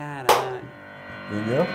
Caralho. Entendeu?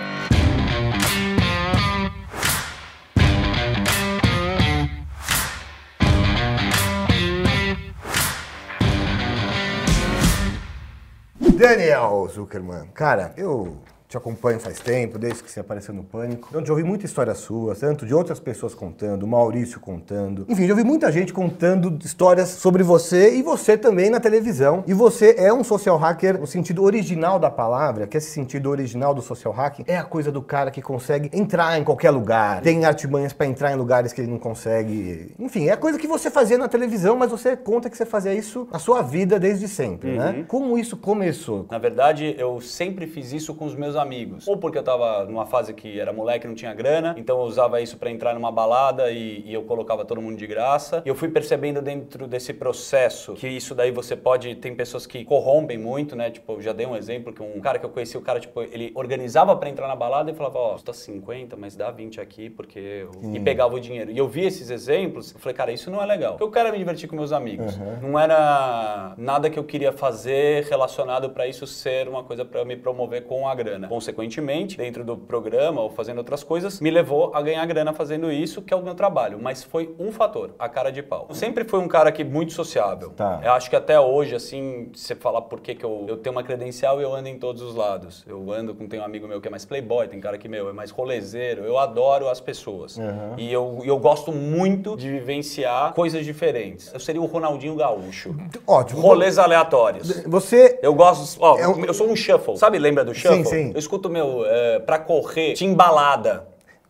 Daniel Zuckerman, cara, eu te acompanho faz tempo, desde que você apareceu no Pânico. Eu já ouvi muita história sua, tanto de outras pessoas contando, Maurício contando. Enfim, já ouvi muita gente contando histórias sobre você e você também na televisão. E você é um social hacker no sentido original da palavra, que esse sentido original do social hacking é a coisa do cara que consegue entrar em qualquer lugar, tem artimanhas para entrar em lugares que ele não consegue. Enfim, é a coisa que você fazia na televisão, mas você conta que você fazia isso na sua vida desde sempre, né? Como isso começou? Na verdade, eu sempre fiz isso com os meus amigos. Ou porque eu tava numa fase que era moleque, não tinha grana, então eu usava isso pra entrar numa balada e, e eu colocava todo mundo de graça. E eu fui percebendo dentro desse processo que isso daí você pode. Tem pessoas que corrompem muito, né? Tipo, eu já dei um exemplo que um cara que eu conheci, o cara, tipo, ele organizava pra entrar na balada e falava: Ó, custa 50, mas dá 20 aqui porque. Eu... E pegava o dinheiro. E eu vi esses exemplos, eu falei, cara, isso não é legal. Porque eu quero me divertir com meus amigos. Não era nada que eu queria fazer relacionado pra isso ser uma coisa pra eu me promover com a grana. Consequentemente, dentro do programa ou fazendo outras coisas, me levou a ganhar grana fazendo isso, que é o meu trabalho. Mas foi um fator, a cara de pau. Eu sempre fui um cara que muito sociável. Tá. Eu acho que até hoje, assim, você falar por que, que eu, eu tenho uma credencial e eu ando em todos os lados. Eu ando com, tem um amigo meu que é mais playboy, tem cara que, meu, é mais rolezeiro. Eu adoro as pessoas. E eu, eu gosto muito de vivenciar coisas diferentes. Eu seria o Ronaldinho Gaúcho. Ótimo. Rolês aleatórios. Você Eu gosto. Ó, É um- eu sou um shuffle. Sabe, lembra do shuffle? sim. Eu escuto meu é, pra correr, timbalada.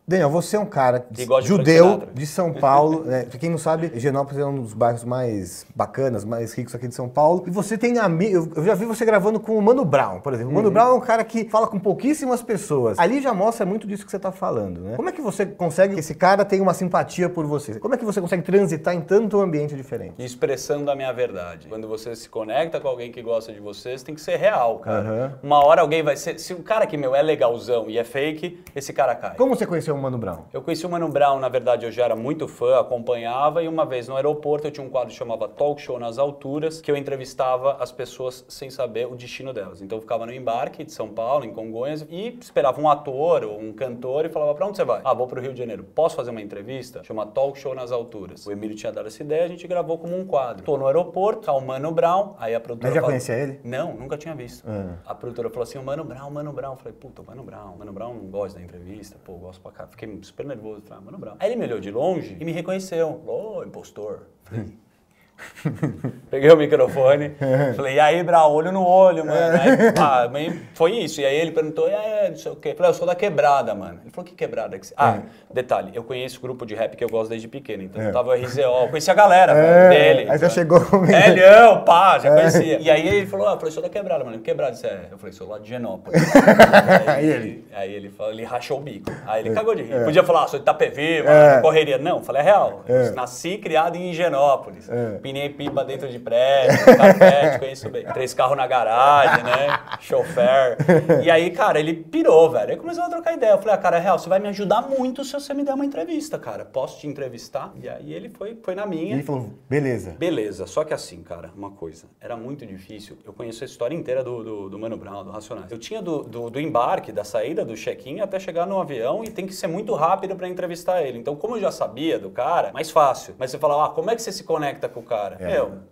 Daniel, você é um cara de judeu Sinatra. de São Paulo. né? Pra quem não sabe, Higienópolis é um dos bairros mais bacanas, mais ricos aqui de São Paulo. E você tem amigos. Eu já vi você gravando com o Mano Brown, por exemplo. O Uhum. Mano Brown é um cara que fala com pouquíssimas pessoas. Ali já mostra muito disso que você tá falando, né? Como é que você consegue que esse cara tenha uma simpatia por você? Como é que você consegue transitar em tanto ambiente diferente? Expressando a minha verdade. Quando você se conecta com alguém que gosta de você, você tem que ser real, cara. Aham. Uma hora alguém vai ser. Se o cara que, meu, é legalzão e é fake, esse cara cai. Como você conheceu o Mano Brown? Eu conheci o Mano Brown, na verdade, eu já era muito fã, acompanhava, e uma vez no aeroporto eu tinha um quadro que chamava Talk Show nas Alturas, que eu entrevistava as pessoas sem saber o destino delas. Então eu ficava no embarque de São Paulo, em Congonhas, e esperava um ator ou um cantor e falava, pra onde você vai? Ah, vou pro Rio de Janeiro. Posso fazer uma entrevista? Chama Talk Show nas Alturas. O Emílio tinha dado essa ideia, a gente gravou como um quadro. Tô no aeroporto, tá o Mano Brown, aí a produtora Mas já falou- conhecia ele? Não, nunca tinha visto. Ah. A produtora falou assim, o Mano Brown, Mano Brown. Eu falei, puta, o Mano Brown, Mano Brown não gosta da entrevista, pô, gosto pra cá. Fiquei super nervoso. Falei, ah, Mano Brown. Aí ele me olhou de longe e me reconheceu. Ô, impostor. Falei, Peguei o microfone, falei, e aí, Brau, olho no olho, mano. Aí, pá, foi isso. E aí ele perguntou, aí, não sei o quê. Falei, eu sou da quebrada, mano. Ele falou, que quebrada? que você-" Ah, detalhe, eu conheço o grupo de rap que eu gosto desde pequeno. Então eu tava RZO, eu conhecia a galera É, dele. aí você sabe? chegou comigo. É, Leão, pá, já conhecia. E aí ele falou, ah, eu falei, sou da quebrada, mano. Que quebrada você é? Eu falei, sou lá de Genópolis. aí, ele, aí ele falou, ele rachou o bico. Aí ele cagou de rir. Podia falar, ah, sou de Itapevi, mano, É. correria. Não, falei, é real. É. Nasci criado em Higienópolis. Pipa dentro de prédio, carpete, conheço bem. Três carros na garagem, né? Chofer. E aí, cara, ele pirou, velho. Aí começou a trocar ideia. Eu falei, ah, cara, é real, você vai me ajudar muito se você me der uma entrevista, cara. Posso te entrevistar? E aí ele foi, foi na E minha. ele falou, beleza. Beleza, só que assim, cara, uma coisa, era muito difícil. Eu conheço a história inteira do, do, do Mano Brown, do Racionais. Eu tinha do, do, do embarque, da saída do check-in até chegar no avião e tem que ser muito rápido pra entrevistar ele. Então, como eu já sabia do cara, mais fácil. Mas você fala, ah, como é que você se conecta com o cara? É. Meu,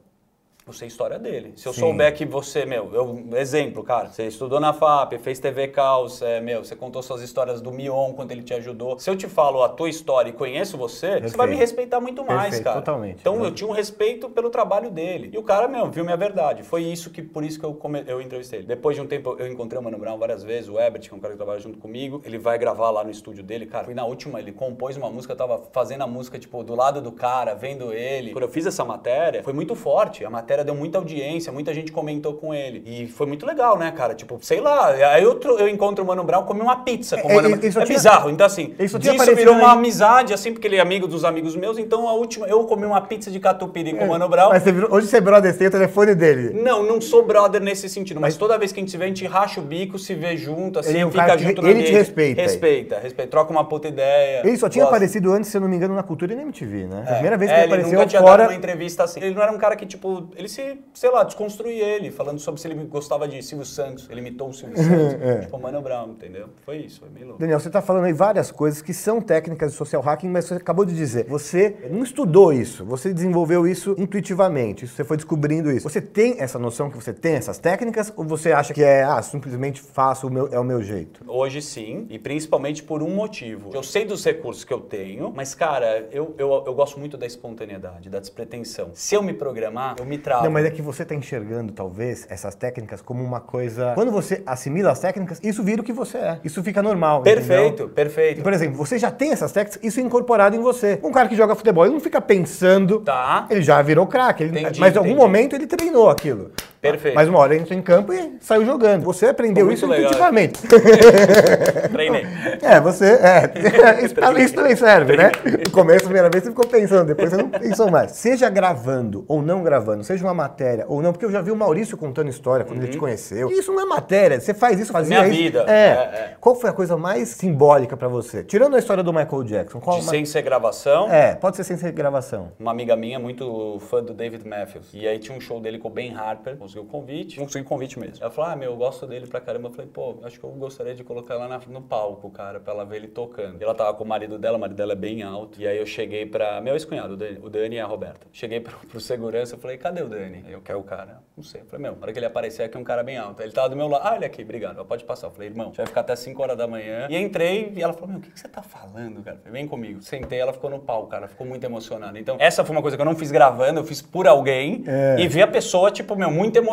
eu sei a história dele. Se eu Sim. souber que você, meu, eu, exemplo, cara, você estudou na FAP, fez TV Caos, é, meu, você contou suas histórias do Mion, quando ele te ajudou. Se eu te falo a tua história e conheço você, você vai me respeitar muito mais, Perfeito, cara. totalmente. Então eu tinha um respeito pelo trabalho dele. E o cara, meu, viu minha verdade. Foi isso que, por isso que eu, come- eu entrevistei ele. Depois de um tempo, eu encontrei o Mano Brown várias vezes, o Ebert, que é um cara que trabalha junto comigo. Ele vai gravar lá no estúdio dele. Cara, fui na última, ele compôs uma música, eu tava fazendo a música, tipo, do lado do cara, vendo ele. Quando eu fiz essa matéria, foi muito forte. A matéria deu muita audiência, muita gente comentou com ele. E foi muito legal, né, cara? Tipo, sei lá, aí eu, eu encontro o Mano Brown, comi uma pizza com o É, Mano ele- Brown. ele É tinha- bizarro. Então, assim, ele aparecido virou uma amizade, assim, porque ele é amigo dos amigos meus. Então, a última, eu comi uma pizza de catupiry com o Mano Brown. Mas você virou- hoje você é brother, você tem o telefone dele. Não, não sou brother nesse sentido, mas toda vez que a gente se vê, a gente racha o bico, se vê junto, assim, Ele é fica que- junto no ele te respeita. Respeita, respeita, troca uma puta ideia. Ele só tinha gosta. aparecido antes, se eu não me engano, na Cultura e na MTV, né? A primeira vez que É, ele apareceu nunca tinha fora... dado uma entrevista assim. Ele não era um cara que, tipo, ele se, sei lá, desconstruir ele, falando sobre se ele gostava de Silvio Santos. Ele imitou o Silvio Santos. É. Tipo, Mano Brown, entendeu? Foi isso, foi meio louco. Daniel, você está falando aí várias coisas que são técnicas de social hacking, mas você acabou de dizer, você não estudou isso, você desenvolveu isso intuitivamente, você foi descobrindo isso. Você tem essa noção que você tem essas técnicas ou você acha que é, ah, simplesmente faço, o meu, é o meu jeito? Hoje sim, e principalmente por um motivo. Eu sei dos recursos que eu tenho, mas, cara, eu, eu, eu gosto muito da espontaneidade, da despretensão. Se eu me programar, eu me Não, mas é que você está enxergando, talvez, essas técnicas como uma coisa. Quando você assimila as técnicas, isso vira o que você é. Isso fica normal. Perfeito, entendeu? perfeito. Por exemplo, você já tem essas técnicas, isso é incorporado em você. Um cara que joga futebol, ele não fica pensando. Tá. Ele já virou craque. ele- Entendi, mas em algum momento ele treinou aquilo. Perfeito. Mas uma hora entrou em campo e saiu jogando. Você aprendeu isso legal. intuitivamente. Treinei. É, você. É, isso, isso também serve, né? No começo, a primeira vez, você ficou pensando, depois você não pensou mais. Seja gravando ou não gravando, seja uma matéria ou não, porque eu já vi o Maurício contando história quando ele te conheceu. Isso não é matéria, você faz isso, fazia Minha isso. vida. É. É, é. Qual foi a coisa mais simbólica pra você? Tirando a história do Michael Jackson, qual De uma- sem ser gravação. É, pode ser sem ser gravação. Uma amiga minha, muito fã do David Matthews. E aí tinha um show dele com o Ben Harper. Conseguiu o convite. Não consegui o convite mesmo. Ela falou, ah, meu, eu gosto dele pra caramba. Eu falei, pô, acho que eu gostaria de colocar ela na- no palco, cara, pra ela ver ele tocando. E ela tava com o marido dela, o marido dela é bem alto. E aí eu cheguei pra... Meu ex-cunhado, o Dani, o Dani e a Roberta. Cheguei pro, pro segurança, eu falei, cadê o Dani? Aí eu quero o cara. Não sei. Eu falei, meu, na hora que ele aparecer aqui, é um cara bem alto. Aí ele tava do meu lado. Ah, ele aqui, obrigado. Ela Pode passar. Eu falei, irmão, vai ficar até 5 horas da manhã. E entrei e ela falou, meu, o que, que você tá falando, cara? Eu falei, vem comigo. Sentei, ela ficou no palco, cara. Ficou muito emocionada. Então, essa foi uma coisa que eu não fiz gravando, eu fiz por alguém. É. E vi a pessoa, tipo, meu, muito emocionada.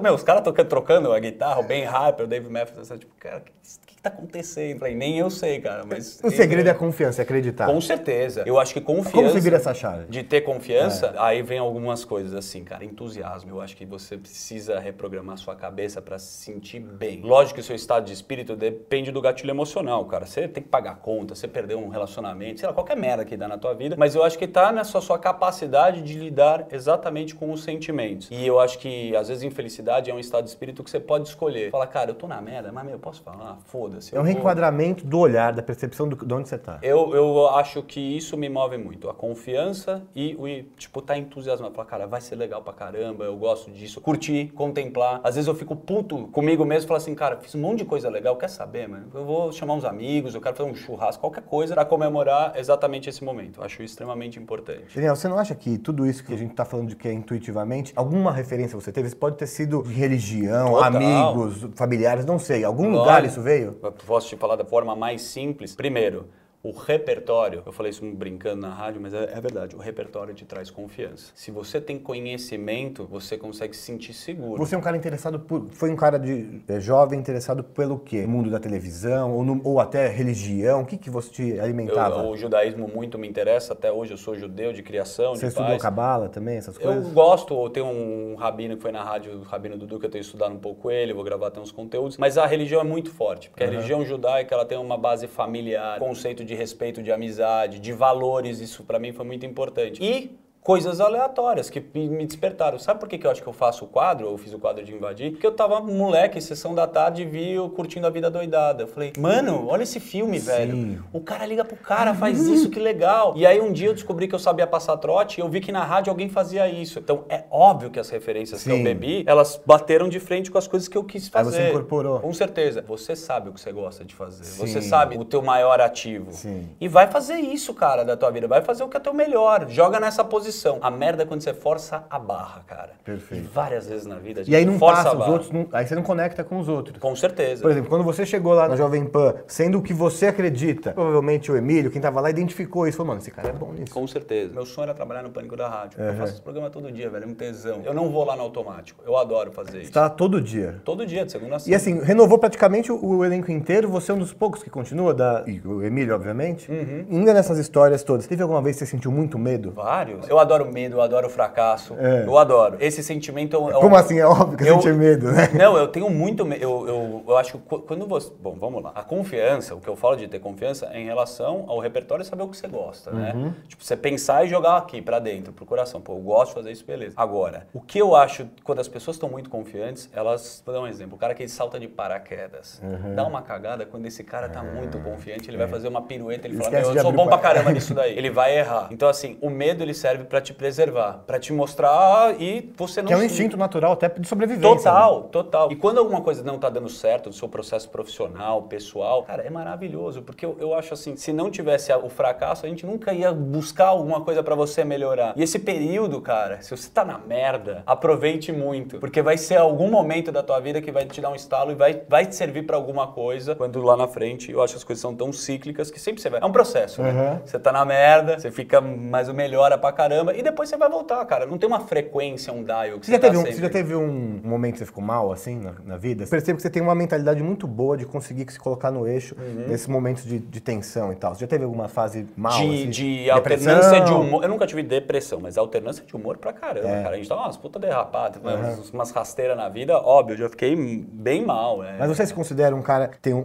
Meu, os caras tocando, trocando a guitarra, o Ben Harper, o Dave Matthews. Tipo, cara, que, que tá acontecendo? Eu falei, nem eu sei, cara. Mas. O segredo é a confiança, é acreditar. Com certeza. Eu acho que confiança. Como você vira essa chave? De ter confiança, aí vem algumas coisas assim, cara. Entusiasmo. Eu acho que você precisa reprogramar sua cabeça pra se sentir bem. Lógico que o seu estado de espírito depende do gatilho emocional, cara. Você tem que pagar conta, você perdeu um relacionamento, sei lá, qualquer merda que dá na tua vida. Mas eu acho que tá nessa sua capacidade de lidar exatamente com os sentimentos. E eu acho que, às vezes, infelicidade é um estado de espírito que você pode escolher. Fala, cara, eu tô na merda, mas, meu, eu posso falar? Foda-se. É um vou- reenquadramento do olhar, da percepção do, de onde você tá. eu, eu acho que isso me move muito. A confiança e o, tipo, tá entusiasmado. Falar, cara, vai ser legal pra caramba, eu gosto disso. Curtir, contemplar. Às vezes eu fico puto comigo mesmo e falo assim, cara, fiz um monte de coisa legal, quer saber, mano? Eu vou chamar uns amigos, eu quero fazer um churrasco, qualquer coisa pra comemorar exatamente esse momento. Acho extremamente importante. Daniel, você não acha que tudo isso que a gente está falando de que é intuitivamente, alguma referência você teve? Isso pode ter sido de religião, Total. amigos, familiares, não sei. Algum Olha, lugar isso veio? Posso te falar da forma mais simples. Primeiro, o repertório, eu falei isso brincando na rádio, mas é, é verdade, o repertório te traz confiança. Se você tem conhecimento, você consegue se sentir seguro. Você é um cara interessado por. Foi um cara de é, jovem interessado pelo quê? Mundo da televisão ou, no- ou até religião? O que, que você te alimentava? Eu- o judaísmo muito me interessa, até hoje eu sou judeu de criação, você de estudou cabala também, essas Eu coisas? gosto, eu tenho um rabino que foi na rádio, o rabino Dudu, que eu tenho estudado um pouco ele, vou gravar até uns conteúdos, mas a religião é muito forte, porque a religião judaica ela tem uma base familiar, conceito de respeito, de amizade, de valores, isso pra mim foi muito importante. E coisas aleatórias que me despertaram. Sabe por que, que eu acho que eu faço o quadro, eu fiz o quadro de invadir? Porque eu tava moleque, sessão da tarde, e vi eu curtindo a vida doidada. Eu falei, mano, olha esse filme, velho. O cara liga pro cara, faz isso, que legal. E aí um dia eu descobri que eu sabia passar trote e eu vi que na rádio alguém fazia isso. Então é óbvio que as referências que eu Sim. bebi, elas bateram de frente com as coisas que eu quis Aí fazer. você incorporou. Com certeza. Você sabe o que você gosta de fazer. Você Sim. sabe o teu maior ativo. Sim. E vai fazer isso, cara, da tua vida. Vai fazer o que é teu melhor. Joga nessa posição. A merda é quando você força a barra, cara. Perfeito. E várias vezes na vida a gente E aí não força passa os outros, não- aí você não conecta com os outros. Com certeza. Por exemplo, quando você chegou lá na Jovem Pan, sendo o que você acredita, provavelmente o Emílio, quem tava lá, identificou isso. Falou, mano, esse cara é bom nisso. Com certeza. Meu sonho era trabalhar no Pânico da Rádio. Eu faço esse programa todo dia, velho. É um tesão. Eu não vou lá no automático. Eu adoro fazer isso. Você tá lá todo dia. Todo dia, de segunda a E sexta. assim, renovou praticamente o, o elenco inteiro, você é um dos poucos que continua, da, e o Emílio, obviamente. Uhum. Ainda nessas histórias todas, teve alguma vez que você sentiu muito medo? Vários. Eu adoro medo, eu adoro fracasso. É. Eu adoro. Esse sentimento é é Como assim? É óbvio que Eu- sentia medo, né? Não, eu tenho muito medo. Eu, eu, eu acho que qu- quando você. Bom, vamos lá. A confiança, o que eu falo de ter confiança é em relação ao repertório e saber o que você gosta, Uhum. né? Tipo, você pensar e jogar aqui pra dentro, pro coração. Pô, eu gosto de fazer isso, beleza. Agora, o que eu acho, quando as pessoas estão muito confiantes, elas. Vou dar um exemplo. O cara que salta de paraquedas. Uhum. Dá uma cagada quando esse cara tá muito confiante, ele vai fazer uma pirueta, ele fala, É. Esquece meu, de eu sou bom pra para- caramba nisso daí. Ele vai errar. Então, assim, o medo ele serve para te preservar, para te mostrar e você não Que é um instinto natural até de sobrevivência. Total, né? total. E quando alguma coisa não tá dando certo no seu processo profissional, pessoal, cara, é maravilhoso, porque eu, eu acho assim, se não tivesse o fracasso, a gente nunca ia buscar alguma coisa pra você melhorar. E esse período, cara, se você tá na merda, aproveite muito, porque vai ser algum momento da tua vida que vai te dar um estalo e vai, vai te servir pra alguma coisa, quando lá na frente, eu acho que as coisas são tão cíclicas que sempre você vai... É um processo, né? Uhum. Você tá na merda, você fica mais ou melhora pra caramba, e depois você vai voltar, cara. Não tem uma frequência, um dial que Você já, tá teve um, sempre. você já teve um momento que você ficou mal, assim, na, na vida? Percebo que você tem uma mentalidade muito boa de conseguir se colocar no eixo nesses momentos de, de tensão e tal. Você já teve alguma fase mal, de, assim? de alternância de humor. Eu nunca tive depressão, mas alternância de humor pra caramba, É. cara. A gente tava umas puta derrapada, umas, umas rasteiras na vida, óbvio, eu já fiquei bem mal. é. Mas você se considera um cara que tem um,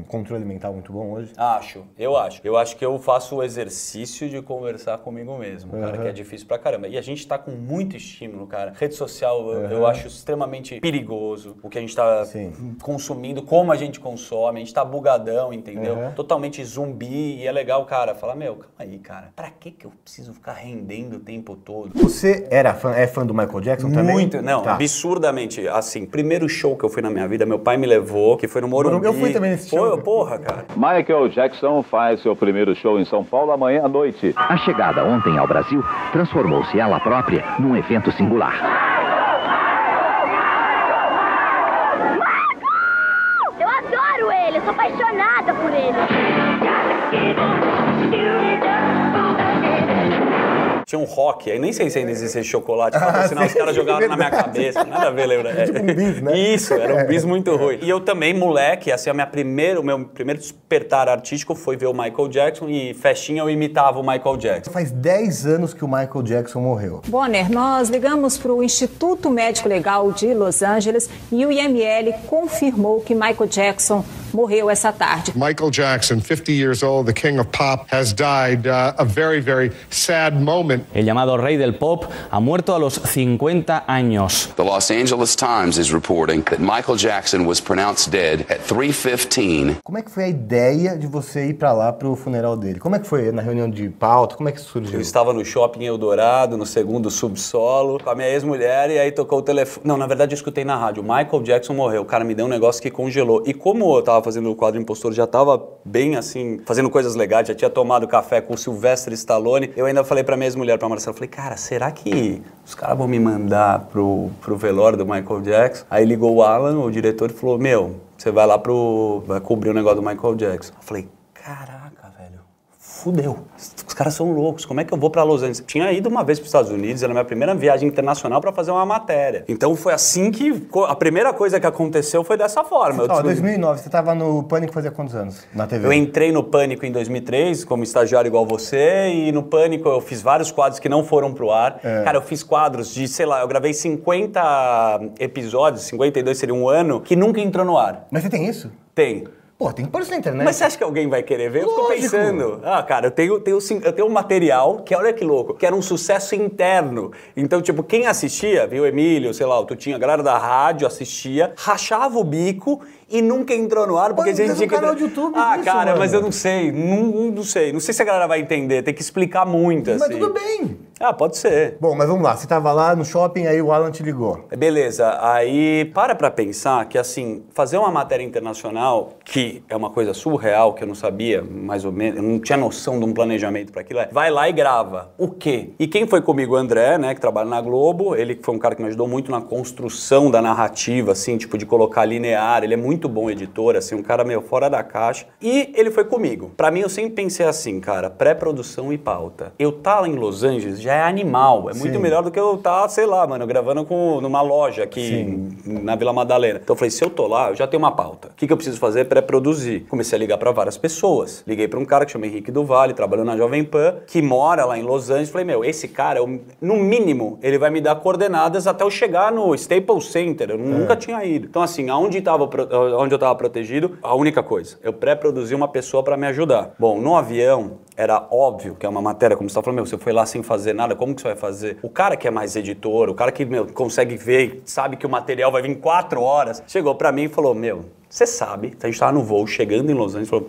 um controle mental muito bom hoje? Acho, eu acho. Eu acho que eu faço o exercício de conversar comigo mesmo, cara, Uhum. que é difícil pra caramba. E a gente tá com muito estímulo, cara. Rede social eu, eu acho extremamente perigoso. O que a gente tá Sim. consumindo, como a gente consome, a gente tá bugadão, entendeu? Uhum. Totalmente zumbi. E é legal, cara, falar, meu, calma aí, cara. Pra que que eu preciso ficar rendendo o tempo todo? Você era fã, é fã do Michael Jackson também? Muito, não, Tá. absurdamente. Assim, primeiro show que eu fui na minha vida, meu pai me levou, que foi no Morumbi. Eu fui também nesse show. Porra, cara. Michael Jackson faz seu primeiro show em São Paulo amanhã à noite. A chegada ontem ao Brasil transformou-se ela própria num evento singular. Tinha um rock, aí nem sei se ainda existe esse chocolate, patrocinar, os sim, caras jogaram na minha cabeça, nada a ver, lembra? Tipo um bis, né? Isso, era um bis muito ruim. E eu também, moleque, assim, a minha primeira, o meu primeiro despertar artístico foi ver o Michael Jackson e festinha eu imitava o Michael Jackson. Faz 10 anos que o Michael Jackson morreu. Bonner, nós ligamos para o Instituto Médico Legal de Los Angeles e o IML confirmou que Michael Jackson morreu essa tarde. Michael Jackson, 50 years old, the king of pop, has died. Uh, a very, very sad moment. El llamado rey del pop ha muerto a los 50 años. The Los Angeles Times is reporting that Michael Jackson was pronounced dead at 3:15 Como é que foi a ideia de você ir pra lá pro funeral dele? Como é que foi na reunião de pauta? Como é que isso surgiu? Eu estava no shopping Eldorado, no segundo subsolo, com a minha ex-mulher, e aí tocou o telefone. Não, na verdade eu escutei na rádio. Michael Jackson morreu. O cara me deu um negócio que congelou. E como eu tava fazendo o quadro impostor, já tava bem assim, fazendo coisas legais, já tinha tomado café com o Sylvester Stallone, eu ainda falei pra minha ex-mulher, pra Marcela, falei, cara, será que os caras vão me mandar pro, pro velório do Michael Jackson? Aí ligou o Alan, o diretor, e falou, meu, você vai lá pro. vai cobrir o negócio do Michael Jackson. Eu falei, caraca, velho fudeu. Os caras são loucos. Como é que eu vou pra Los Angeles? Tinha ido uma vez para os Estados Unidos, era a minha primeira viagem internacional para fazer uma matéria. Então foi assim que a primeira coisa que aconteceu foi dessa forma. Ó, descobri- 2009, você tava no Pânico fazia quantos anos? Na TV? eu entrei no Pânico em 2003, como estagiário igual você, e no Pânico eu fiz vários quadros que não foram pro ar. É. Cara, eu fiz quadros de, sei lá, eu gravei 50 episódios, 52 seria um ano, que nunca entrou no ar. Mas você tem isso? Tem. Pô, tem que pôr isso na internet. Mas você acha que alguém vai querer ver? Eu fico Lógico. pensando. Ah, cara, eu tenho, tenho, eu tenho um material que, olha que louco, que era um sucesso interno. Então, tipo, quem assistia, viu, Emílio, sei lá, o Tutinho, a galera da rádio assistia, rachava o bico e nunca entrou no ar, porque Mas a gente um tinha que... canal de YouTube Ah, disso, cara, mano. mas eu não sei, não, não sei. Não sei se a galera vai entender, tem que explicar muito, Mas assim. tudo bem. Ah, pode ser. Bom, mas vamos lá. Você tava lá no shopping, aí o Alan te ligou. Beleza, aí para pra pensar que assim, fazer uma matéria internacional, que é uma coisa surreal, que eu não sabia, mais ou menos, eu não tinha noção de um planejamento para aquilo, é, vai lá e grava. O quê? E quem foi comigo, o André, né, que trabalha na Globo, ele foi um cara que me ajudou muito na construção da narrativa, assim, tipo, de colocar linear, ele é muito bom editor, assim, um cara meio fora da caixa. E ele foi comigo. Pra mim, eu sempre pensei assim, cara, pré-produção e pauta. Eu tá lá em Los Angeles já é animal, é muito Sim. melhor do que eu tá, sei lá, mano, gravando com, numa loja aqui Sim. na Vila Madalena. Então eu falei, se eu tô lá, eu já tenho uma pauta. O que, que eu preciso fazer? Pré-produzir. Comecei a ligar pra várias pessoas. Liguei pra um cara que chama Henrique do Vale, trabalhando na Jovem Pan, que mora lá em Los Angeles. Falei, meu, esse cara, eu- no mínimo, ele vai me dar coordenadas até eu chegar no Staples Center. Eu nunca tinha ido. Então, assim, aonde, tava, onde eu tava protegido, a única coisa, eu pré-produzi uma pessoa pra me ajudar. Bom, no avião, era óbvio que é uma matéria, como você tá falando, meu, você foi lá sem fazer nada, como que você vai fazer? O cara que é mais editor, o cara que, meu, consegue ver, sabe que o material vai vir em quatro horas, chegou pra mim e falou, meu, você sabe, a gente tava no voo, chegando em Los Angeles, falou,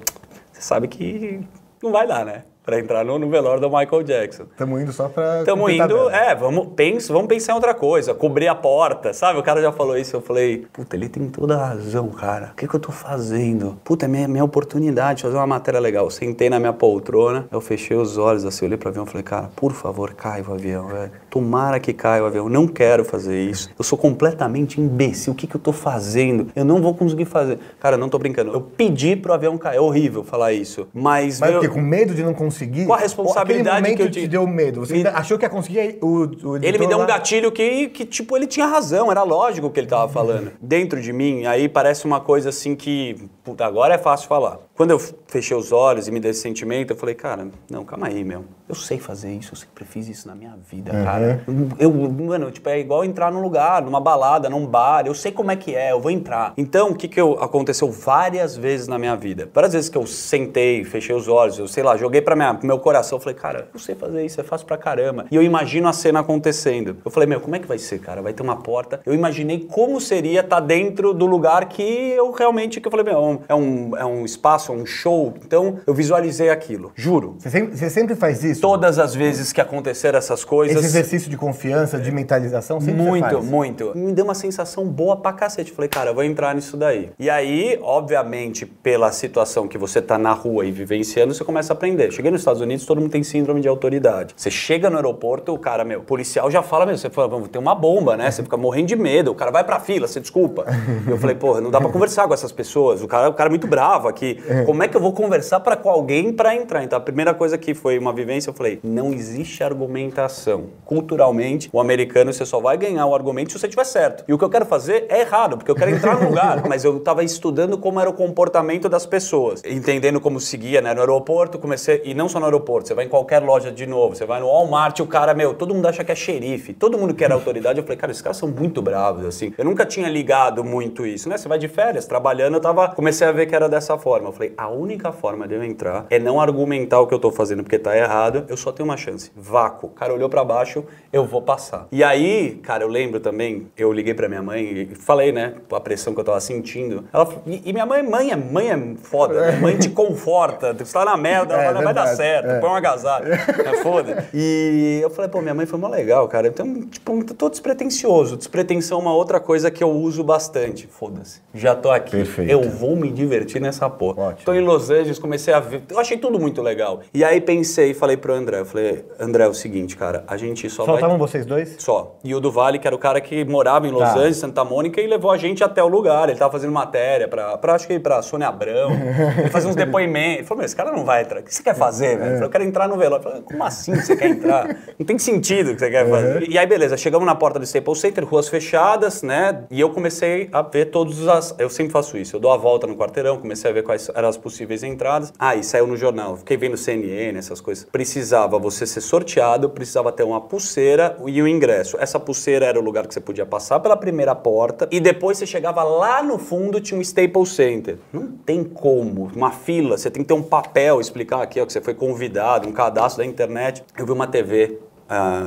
você sabe que não vai dar, né? Pra entrar no, no velório do Michael Jackson. Estamos indo só pra. Estamos indo, é, vamos, pensa, vamos pensar em outra coisa, cobrir a porta, sabe? O cara já falou isso, eu falei, puta, ele tem toda a razão, cara. O que, que eu tô fazendo? Puta, é minha, minha oportunidade de fazer uma matéria legal. Eu sentei na minha poltrona, eu fechei os olhos, assim, olhei pro avião e falei, cara, por favor, cai o avião, velho. Tomara que caia o avião. Eu não quero fazer isso. Eu sou completamente imbecil. O que, que eu tô fazendo? Eu não vou conseguir fazer. Cara, não tô brincando. Eu pedi pro avião cair. É horrível falar isso. Mas, Mas meu, o quê? Com medo de não conseguir? Com a responsabilidade aquele momento que eu te deu medo. Você Me- achou que ia conseguir o, o Ele me deu um lá- gatilho que, que, tipo, ele tinha razão, era lógico o que ele tava falando. Dentro de mim, aí parece uma coisa assim que, puta, agora é fácil falar. Quando eu fechei os olhos e me dei esse sentimento, eu falei, cara, não, calma aí, meu. Eu sei fazer isso, eu sempre fiz isso na minha vida, cara. Eu, mano, tipo, é igual entrar num lugar, numa balada, num bar, eu sei como é que é, eu vou entrar. Então, o que que eu, aconteceu várias vezes na minha vida? Várias vezes que eu sentei, fechei os olhos, eu sei lá, joguei pra minha, pro meu coração, eu falei, cara, eu sei fazer isso, é fácil pra caramba. E eu imagino a cena acontecendo. Eu falei, meu, como é que vai ser, cara? Vai ter uma porta. Eu imaginei como seria estar dentro do lugar que eu realmente, que eu falei, meu, é um, é um, é um espaço, um show. Então, eu visualizei aquilo, juro. Você sempre, você sempre faz isso? Todas as vezes que aconteceram essas coisas. Esse exercício de confiança, de mentalização, sempre Muito, faz. muito. Me deu uma sensação boa pra cacete. Falei, cara, eu vou entrar nisso daí. E aí, obviamente, pela situação que você tá na rua e vivenciando, você começa a aprender. Cheguei nos Estados Unidos, todo mundo tem síndrome de autoridade. Você chega no aeroporto, o cara, meu, o policial já fala, meu, você fala, vamos ter uma bomba, né? Você fica morrendo de medo. O cara vai pra fila, você desculpa. E eu falei, porra, não dá pra conversar com essas pessoas. O cara, o cara é muito bravo aqui. Como é que eu vou conversar pra, com alguém pra entrar? Então, a primeira coisa que foi uma vivência, eu falei, não existe argumentação. Culturalmente, o americano, você só vai ganhar o argumento se você tiver certo. E o que eu quero fazer é errado, porque eu quero entrar no lugar. Mas eu tava estudando como era o comportamento das pessoas. Entendendo como seguia, né? No aeroporto, comecei... E não só no aeroporto, você vai em qualquer loja de novo. Você vai no Walmart, o cara, meu, todo mundo acha que é xerife. Todo mundo quer autoridade. Eu falei, cara, esses caras são muito bravos, assim. Eu nunca tinha ligado muito isso, né? Você vai de férias, trabalhando, eu tava... Comecei a ver que era dessa forma. Eu falei, a única forma de eu entrar é não argumentar o que eu tô fazendo porque tá errado. Eu só tenho uma chance. Vácuo. O cara olhou pra baixo, eu vou passar. E aí, cara, eu lembro também, eu liguei pra minha mãe e falei, né, a pressão que eu tava sentindo. Ela, e, e minha mãe, mãe é, mãe é foda, né? mãe te conforta. Você tá na merda, ela É, fala, vai dar certo, é. põe um agasalho. É foda. E eu falei, pô, minha mãe foi mó legal, cara. Então, tipo, eu tô despretensioso. Despretensão é uma outra coisa que eu uso bastante. Foda-se. Já tô aqui. Perfeito. Eu vou me divertir nessa porra. Ótimo. Tô em Los Angeles, comecei a ver. Eu achei tudo muito legal. E aí pensei e falei pro André, eu falei, André, é o seguinte, cara, a gente só, Só vai. estavam vocês dois? Só. E o do Vale, que era o cara que morava em Los Tá. Angeles, Santa Mônica, e levou a gente até o lugar. Ele tava fazendo matéria pra, pra acho que pra Sônia Abrão. ele fazia uns depoimentos. Ele falou, meu, esse cara não vai entrar. O que você quer fazer, velho? Ele falou, eu quero entrar no velório. Eu falei, como assim você quer entrar? Não tem sentido o que você quer fazer. E aí, beleza, chegamos na porta do Staples Center, ruas fechadas, né? E eu comecei a ver todos as... Eu sempre faço isso. Eu dou a volta no quarteirão, comecei a ver quais eram as possíveis entradas. Ah, e saiu no jornal. Fiquei vendo CNN, essas coisas. Precisava você ser sorteado, precisava ter uma pulseira e um ingresso. Essa pulseira era o lugar que você podia passar pela primeira porta e depois você chegava lá no fundo, tinha um Staples Center. Não tem como. Uma fila, você tem que ter um papel, explicar aqui ó, que você foi convidado, um cadastro da internet. Eu vi uma TV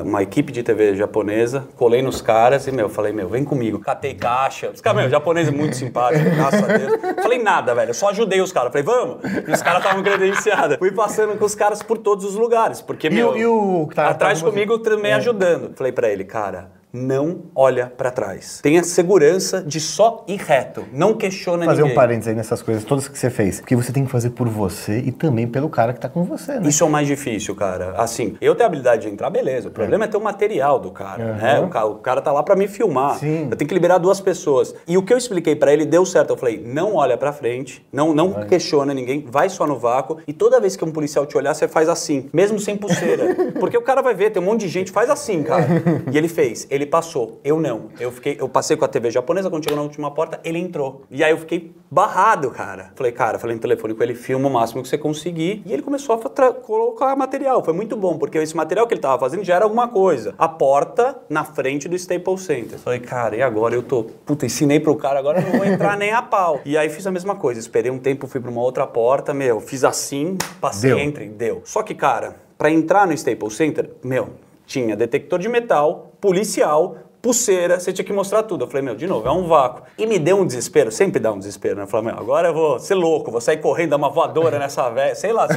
uma equipe de TV japonesa, colei nos caras e, meu, falei, meu, vem comigo. Catei caixa. Os caras, meu, japonês é muito simpático, graças a Deus. Falei nada, velho, eu só ajudei os caras. Falei, vamos. E os caras estavam credenciados. Fui passando com os caras por todos os lugares, porque, E meu, o- e o tá- atrás tá com você? comigo também ajudando. Falei pra ele, cara, não olha pra trás. Tenha segurança de só ir reto. Não questiona fazer ninguém. um parênteses aí nessas coisas todas que você fez. Porque você tem que fazer por você e também pelo cara que tá com você, né? Isso é o mais difícil, cara. Assim, eu tenho a habilidade de entrar, beleza. O problema é, ter o material do cara, né? O cara, o cara tá lá pra me filmar. Sim. Eu tenho que liberar duas pessoas. E o que eu expliquei pra ele deu certo. Eu falei, não olha pra frente, não, não questiona ninguém, vai só no vácuo. E toda vez que um policial te olhar, você faz assim, mesmo sem pulseira. Porque o cara vai ver, tem um monte de gente, faz assim, cara. E ele fez, ele passou. Eu não. Eu fiquei, eu passei com a TV japonesa, quando chegou na última porta, ele entrou. E aí eu fiquei barrado, cara. Falei, cara, falei no telefone com ele, filma o máximo que você conseguir. E ele começou a colocar material. Foi muito bom, porque esse material que ele tava fazendo já era alguma coisa. A porta na frente do Staples Center. Falei, cara, e agora eu tô. Puta, ensinei pro cara, agora eu não vou entrar nem a pau. E aí fiz a mesma coisa. Esperei um tempo, fui pra uma outra porta, meu, fiz assim, passei, Deu. entre, deu. Só que, cara, pra entrar no Staples Center, meu, tinha detector de metal, policial, pulseira, você tinha que mostrar tudo. Eu falei, meu, de novo, é um vácuo. E me deu um desespero, sempre dá um desespero, né? Eu falei, meu, agora eu vou ser louco, vou sair correndo, dar uma voadora nessa velha, sei lá,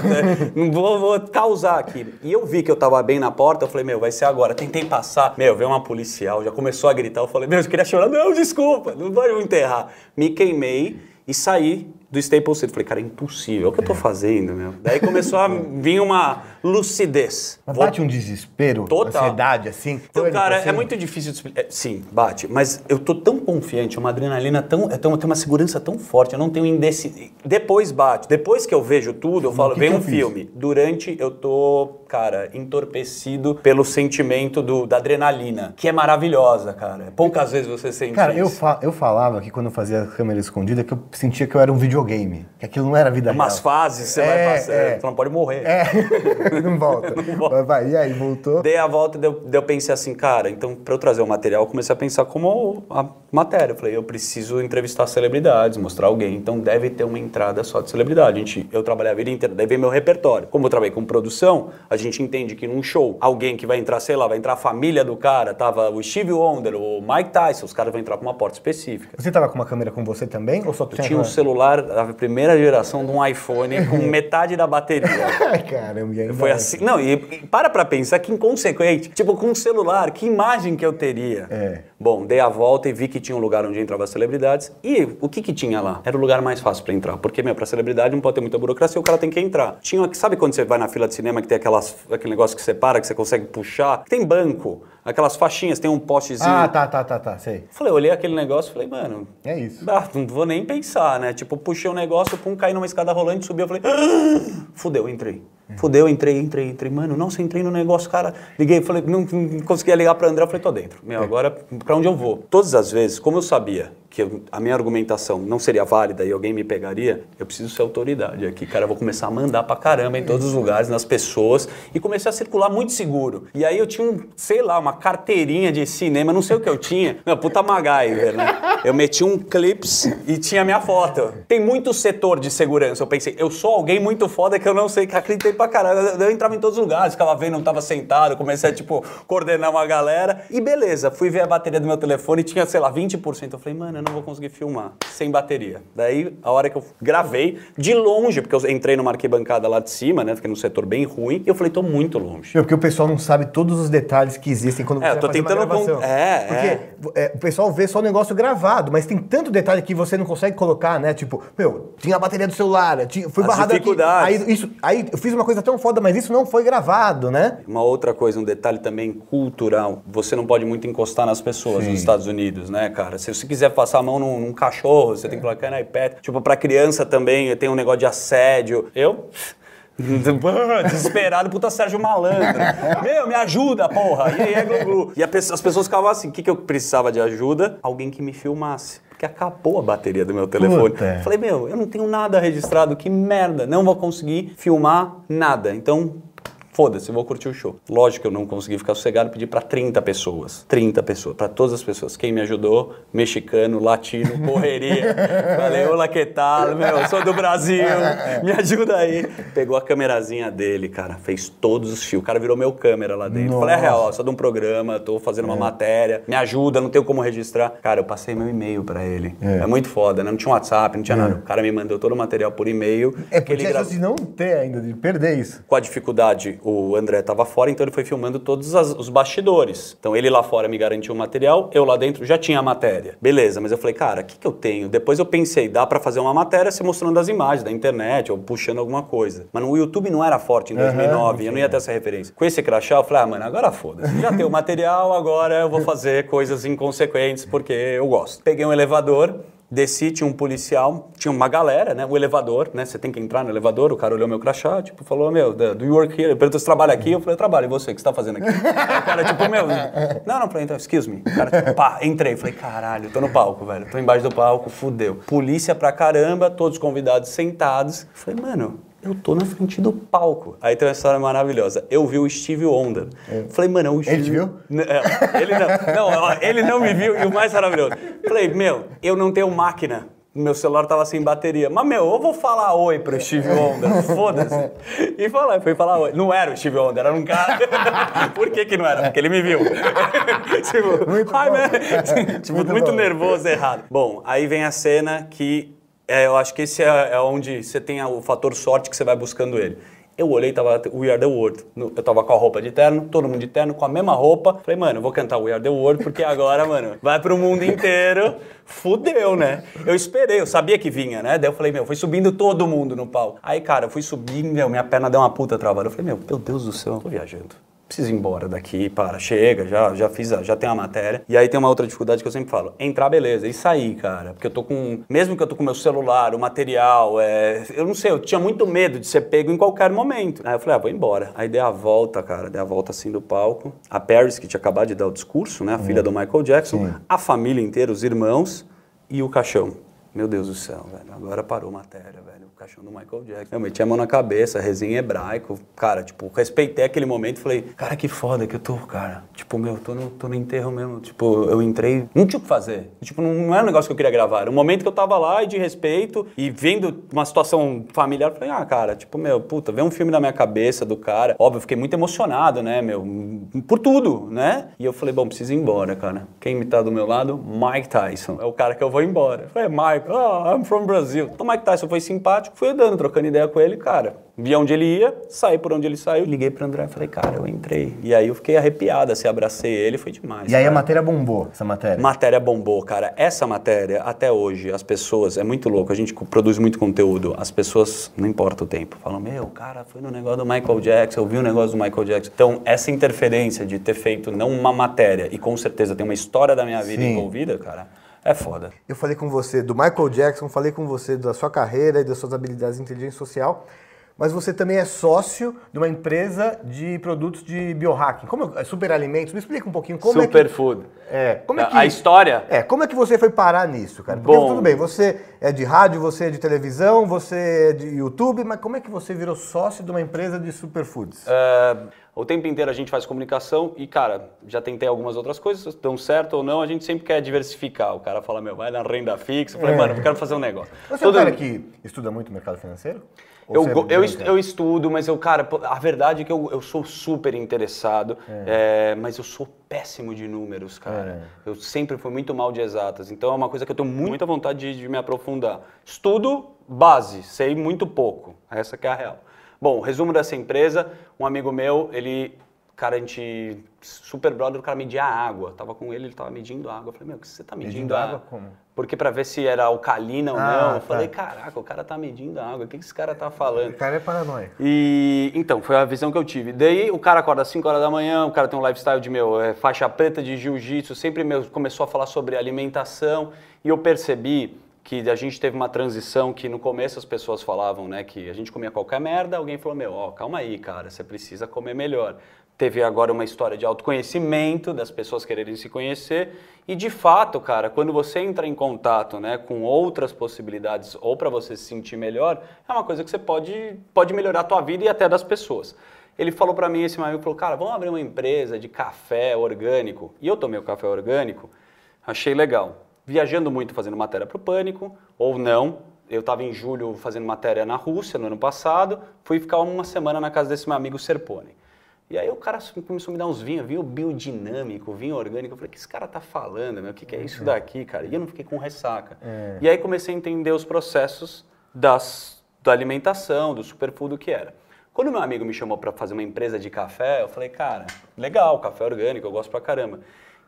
não vou, vou causar aqui. E eu vi que eu tava bem na porta, eu falei, meu, vai ser agora. Tentei passar, meu, veio uma policial, já começou a gritar, eu falei, meu, eu queria chorar, não, desculpa, não vai me enterrar. Me queimei e saí do Staples Center. Falei, cara, é impossível, é o que eu tô fazendo, meu. Daí começou a vir uma lucidez. Mas bate um desespero, Total. ansiedade, assim? Então, cara, assim? é muito difícil de explicar. É, Sim, bate. Mas eu tô tão confiante, uma adrenalina tão. Eu tenho, eu tenho uma segurança tão forte, eu não tenho indeci... Depois bate. Depois que eu vejo tudo, eu falo, que vem que um eu fiz? filme. Durante, eu tô, cara, entorpecido pelo sentimento do, da adrenalina, que é maravilhosa, cara. Poucas vezes você sente Cara, eu, isso. fa eu falava que quando eu fazia a câmera escondida que eu sentia que eu era um videogame. Que aquilo não era vida Umas real. fases você É, vai passando, é. você não pode morrer. É, não volta. volta. Mas vai, e aí, voltou? Dei a volta e daí eu, daí eu pensei assim, cara, então pra eu trazer o material, eu comecei a pensar como a matéria. Eu falei, eu preciso entrevistar celebridades, mostrar alguém, então deve ter uma entrada só de celebridade. A gente, eu trabalhei a vida inteira, daí vem meu repertório. Como eu trabalhei com produção, a gente entende que num show, alguém que vai entrar, sei lá, vai entrar a família do cara, tava o Steve Wonder, o Mike Tyson, os caras vão entrar pra uma porta específica. Você tava com uma câmera com você também? Ou só Eu tinha um celular, a primeira geração de um iPhone com metade da bateria. Ai, caramba, e ainda Foi assim. Não, e, e para pra pensar que inconsequente. Tipo, com um celular, que imagem que eu teria? É. Bom, dei a volta e vi que tinha um lugar onde entrava as celebridades. E o que que tinha lá? Era o lugar mais fácil pra entrar. Porque, meu, pra celebridade não pode ter muita burocracia, o cara tem que entrar. Tinha, sabe quando você vai na fila de cinema que tem aquelas, aquele negócio que separa, que você consegue puxar? Tem banco, aquelas faixinhas, tem um postezinho. Ah, tá, tá, tá, tá, sei. Falei, olhei aquele negócio e falei, mano, É isso. ah, não vou nem pensar, né? Tipo, puxei o negócio, pum, caí numa escada rolante, subi, eu falei, "Ah!" fudeu, entrei. Fudeu, entrei, entrei, entrei. Mano, nossa, entrei no negócio, cara. Liguei, falei, não, não conseguia ligar pra André, eu falei, tô dentro. Meu, agora, pra onde eu vou? Todas as vezes, como eu sabia que a minha argumentação não seria válida e alguém me pegaria, eu preciso ser autoridade aqui, cara. Eu vou começar a mandar pra caramba em todos os lugares, nas pessoas, e comecei a circular muito seguro. E aí eu tinha um, sei lá, uma carteirinha de cinema, não sei o que eu tinha. Meu, puta MacGyver, né? Eu meti um clips e tinha minha foto. Tem muito setor de segurança. Eu pensei, eu sou alguém muito foda que eu não sei, que acreditei pra caralho. Eu, eu entrava em todos os lugares, ficava vendo, não tava sentado, comecei a, tipo, coordenar uma galera. E beleza, fui ver a bateria do meu telefone e tinha, sei lá, 20%. Eu falei, mano, não vou conseguir filmar sem bateria. Daí, a hora que eu gravei, de longe, porque eu entrei numa arquibancada lá de cima, né? Fiquei num setor bem ruim, e eu falei, tô muito longe. Meu, porque o pessoal não sabe todos os detalhes que existem quando É, você eu tô vai tentando gravação. con- é, porque é, o pessoal vê só o negócio gravado, mas tem tanto detalhe que você não consegue colocar, né? Tipo, meu, tinha a bateria do celular, tinha, fui As barrado aqui. Aí, isso, aí eu fiz uma coisa tão foda, mas isso não foi gravado, né? Uma outra coisa, um detalhe também cultural. Você não pode muito encostar nas pessoas nos Estados Unidos, né, cara? Se você quiser passar a mão num, num cachorro, você tem que colocar no iPad. Tipo, pra criança também tem um negócio de assédio. Eu. Desesperado, puta Sérgio Malandro. Meu, me ajuda, porra. E aí é Gugu. E as pessoas ficavam assim: o que, que eu precisava de ajuda? Alguém que me filmasse. Porque acabou a bateria do meu telefone. Puta. Falei, meu, eu não tenho nada registrado, que merda. Não vou conseguir filmar nada. Então, foda-se, eu vou curtir o show. Lógico que eu não consegui ficar sossegado, pedi pra 30 pessoas. 30 pessoas, pra todas as pessoas. Quem me ajudou? Mexicano, latino, correria. Valeu, Laquetal, meu, eu sou do Brasil. Me ajuda aí. Pegou a câmerazinha dele, cara, fez todos os fios. O cara virou meu câmera lá dentro. Falei, é real, sou de um programa, tô fazendo uma matéria, me ajuda, não tenho como registrar. Cara, eu passei meu e-mail pra ele. É. muito foda, né? Não tinha WhatsApp, não tinha nada. O cara me mandou todo o material por e-mail. É que ele porque a gravou chance de não ter ainda, de perder isso. com a dificuldade, o André estava fora, então ele foi filmando todos as- os bastidores. Então ele lá fora me garantiu o material, eu lá dentro já tinha a matéria. Beleza, mas eu falei, cara, o que, que eu tenho? Depois eu pensei, dá para fazer uma matéria se mostrando as imagens da internet ou puxando alguma coisa. Mas o YouTube não era forte em 2009, eu não ia ter essa referência. Com esse crachá, eu falei, ah, mano, agora foda-se. Já tem o material, agora eu vou fazer coisas inconsequentes porque eu gosto. Peguei um elevador, Desci, tinha um policial, tinha uma galera, né? O elevador, né? Você tem que entrar no elevador, o cara olhou meu crachá, tipo, falou, meu, do you work here? Ele perguntou se trabalha aqui, eu falei, eu trabalho, e você, o que você tá fazendo aqui? O cara, tipo, meu, não, não, falei, então, excuse me. O cara, tipo, pá, entrei, falei, caralho, tô no palco, velho, tô embaixo do palco, fudeu. Polícia pra caramba, todos os convidados sentados. Falei, mano, eu tô na frente do palco. Aí tem uma história maravilhosa. Eu vi o Steve Wonder. Falei, mano, é o Steve... te viu? N- é, ele não. Não, ele não me viu e o mais maravilhoso. Falei, meu, eu não tenho máquina meu celular tava sem bateria. Mas, meu, eu vou falar oi pro Steve Wonder, foda-se. E falei, fui falar oi. Não era o Steve Wonder, era um cara. Por que que não era? Porque ele me viu. tipo, Muito "Hi, bom. man." tipo, Muito muito, nervoso, errado. Bom, aí vem a cena que é, eu acho que esse é, é onde você tem o fator sorte que você vai buscando ele. Eu olhei, tava We Are The World. Eu tava com a roupa de terno, todo mundo de terno, com a mesma roupa. Falei, mano, eu vou cantar We Are The World, porque agora, mano, vai pro mundo inteiro. Fudeu, né? Eu esperei, eu sabia que vinha, né? Daí eu falei, meu, foi subindo todo mundo no palco. Aí, cara, eu fui subir, meu, minha perna deu uma puta travada. Eu falei, meu, meu Deus do céu, eu tô viajando preciso ir embora daqui, para, chega, já, já fiz, a- já tenho a matéria. E aí tem uma outra dificuldade que eu sempre falo, entrar beleza, e sair, cara, porque eu tô com, mesmo que eu tô com meu celular, o material, é, eu não sei, eu tinha muito medo de ser pego em qualquer momento. Aí eu falei, ah, vou embora. Aí dei a volta, cara, dei a volta assim do palco. A Paris, que tinha acabado de dar o discurso, né, a filha do Michael Jackson, a família inteira, os irmãos e o caixão. Meu Deus do céu, velho. Agora parou a matéria, velho. O caixão do Michael Jackson. Eu meti a mão na cabeça, resenha hebraico. Cara, tipo, respeitei aquele momento e falei, cara, que foda que eu tô, cara. Tipo, meu, tô no, tô no enterro mesmo. Tipo, eu entrei, não tinha o que fazer. Tipo, não, não era um negócio que eu queria gravar. Era um momento que eu tava lá e de respeito e vendo uma situação familiar, falei, ah, cara, tipo, meu, puta, vê um filme na minha cabeça do cara. Óbvio, fiquei muito emocionado, né, meu, por tudo, né? E eu falei, bom, preciso ir embora, cara. Quem me tá do meu lado? Mike Tyson. É o cara que eu vou embora. Eu falei, Mike, oh, I'm from Brazil. Então, Mike Tyson foi simpático, fui andando, trocando ideia com ele, cara. Vi onde ele ia, saí por onde ele saiu, liguei pro André e falei, cara, eu entrei. E aí eu fiquei arrepiado, assim, abracei ele, foi demais. E aí a cara. matéria bombou, essa matéria. Matéria bombou, cara. Essa matéria, até hoje, as pessoas, é muito louco, a gente produz muito conteúdo, as pessoas, não importa o tempo, falam, meu, cara, foi no negócio do Michael Jackson, eu vi o negócio do Michael Jackson. Então, essa interferência de ter feito não uma matéria, e com certeza tem uma história da minha vida Sim. envolvida, cara, é foda. Eu falei com você do Michael Jackson, falei com você da sua carreira e das suas habilidades de inteligência social, mas você também é sócio de uma empresa de produtos de biohacking. Como é Superalimentos? Me explica um pouquinho como é que... Superfood. É, como é que... A história? É, como é que você foi parar nisso, cara? Porque Bom. tudo bem, você é de rádio, você é de televisão, você é de YouTube, mas como é que você virou sócio de uma empresa de superfoods? É, o tempo inteiro a gente faz comunicação e, cara, já tentei algumas outras coisas, dão certo ou não, a gente sempre quer diversificar. O cara fala, meu, vai na renda fixa. Eu falei, É. mano, eu quero fazer um negócio. Você é um cara que estuda muito mercado financeiro? Ou Eu, é eu, branca? est- eu estudo, mas eu, cara, a verdade é que eu, eu sou super interessado, é, mas eu sou péssimo de números, cara. Eu sempre fui muito mal de exatas, então é uma coisa que eu tenho muita vontade de, de me aprofundar. Estudo base, sei muito pouco, essa que é a real. Bom, resumo dessa empresa, um amigo meu, ele, cara, a gente, super brother, o cara media a água, tava com ele, ele tava medindo água, eu falei, meu, o que você tá medindo, Medindo a água como? Porque pra ver se era alcalina ou Ah, não, eu tá. falei, caraca, o cara tá medindo a água, o que que esse cara tá falando? O cara é paranoico. E então, foi a visão que eu tive. Daí o cara acorda às 5 horas da manhã, o cara tem um lifestyle de meu, é, faixa preta de jiu-jitsu, sempre meu, começou a falar sobre alimentação e eu percebi que a gente teve uma transição que no começo as pessoas falavam, né, que a gente comia qualquer merda, alguém falou, meu, ó, calma aí, cara, você precisa comer melhor. Teve agora uma história de autoconhecimento, das pessoas quererem se conhecer, e de fato, cara, quando você entra em contato, né, com outras possibilidades ou para você se sentir melhor, é uma coisa que você pode, pode melhorar a tua vida e até das pessoas. Ele falou para mim, esse meu amigo falou, cara, vamos abrir uma empresa de café orgânico. E eu tomei o café orgânico, achei legal. Viajando muito fazendo matéria para o Pânico, ou não. Eu estava em julho fazendo matéria na Rússia no ano passado, fui ficar uma semana na casa desse meu amigo Serpone. E aí o cara começou a me dar uns vinhos, vinho biodinâmico, vinho orgânico. Eu falei, o que esse cara tá falando, meu? O que, que é isso daqui, cara? E eu não fiquei com ressaca. E aí comecei a entender os processos das, da alimentação, do superfood, o que era. Quando meu amigo me chamou para fazer uma empresa de café, eu falei, cara, legal, café orgânico, eu gosto pra caramba.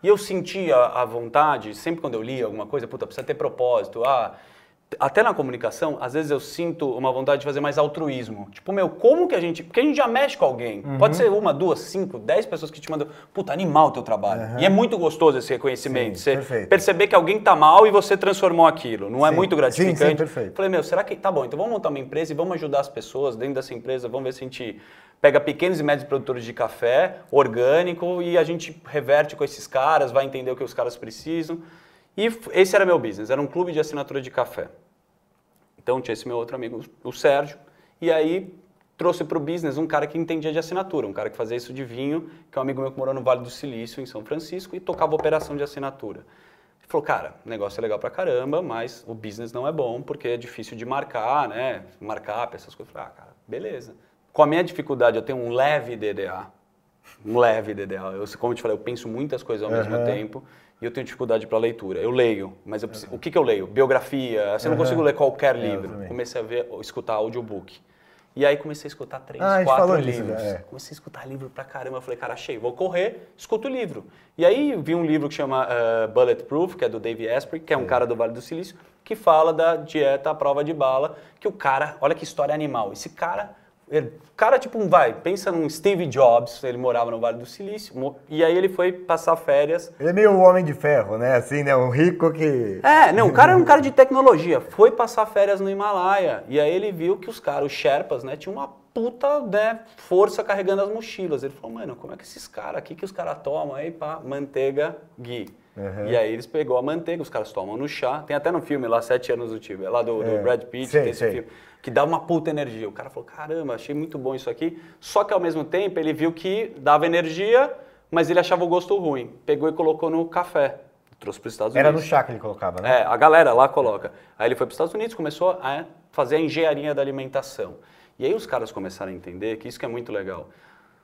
E eu sentia a vontade, sempre quando eu lia alguma coisa, puta, precisa ter propósito. Ah, até na comunicação, às vezes eu sinto uma vontade de fazer mais altruísmo. Tipo, meu, como que a gente. Porque a gente já mexe com alguém. Pode ser uma, duas, cinco, dez pessoas que te mandam. Puta, animal o teu trabalho. E é muito gostoso esse reconhecimento. Sim, você perfeito. perceber que alguém tá mal e você transformou aquilo. Não é Sim. muito Sim, gratificante? sim, perfeito. Falei, meu, será que. Tá bom, então vamos montar uma empresa e vamos ajudar as pessoas dentro dessa empresa. Vamos ver se a gente pega pequenos e médios produtores de café orgânico e a gente reverte com esses caras, vai entender o que os caras precisam. E esse era meu business, era um clube de assinatura de café. Então tinha esse meu outro amigo, o Sérgio, e aí trouxe para o business um cara que entendia de assinatura, um cara que fazia isso de vinho, que é um amigo meu que morou no Vale do Silício, em São Francisco, e tocava operação de assinatura. Ele falou, cara, o negócio é legal pra caramba, mas o business não é bom porque é difícil de marcar, né? Markup, essas coisas. Eu falei, ah, cara, beleza. Com a minha dificuldade, eu tenho um leve DDA. Um leve DDA. Eu, como eu te falei, eu penso muitas coisas ao mesmo Aham. tempo e eu tenho dificuldade para leitura. Eu leio, mas eu preciso- o que, que eu leio? Biografia. Assim, eu não consigo ler qualquer É, livro. também. Comecei a ver, escutar audiobook. E aí comecei a escutar três, Ah, quatro disso, livros. né? É. Comecei a escutar livro pra caramba. Eu falei, cara, achei, vou correr, escuto o livro. E aí vi um livro que chama eh, Bulletproof, que é do Dave Asprey, que é um cara do Vale do Silício, que fala da dieta à prova de bala, que o cara, olha que história animal. Esse cara, ele- cara tipo um vai, pensa num Steve Jobs, ele morava no Vale do Silício, e aí ele foi passar férias Ele é meio o homem de ferro, né? Assim, né? Um rico que. é, não, o cara era um cara de tecnologia, foi passar férias no Himalaia, e aí ele viu que os caras, os Sherpas, né, tinham uma puta né, força carregando as mochilas. Ele falou, mano, como é que esses caras, o que, os caras tomam aí, pá, manteiga ghee. Uhum. E aí eles pegou a manteiga, os caras tomam no chá, tem até no filme lá, Sete Anos do Tibia, lá do, do É, Brad Pitt, sei, tem esse sei. filme, que dá uma puta energia. O cara falou, caramba, achei muito bom isso aqui, só que ao mesmo tempo ele viu que dava energia, mas ele achava o gosto ruim. Pegou e colocou no café, trouxe para os Estados Era Unidos. no chá que ele colocava, né? É, a galera lá coloca. Aí ele foi para os Estados Unidos, começou a fazer a engenharia da alimentação. E aí os caras começaram a entender que isso que é muito legal.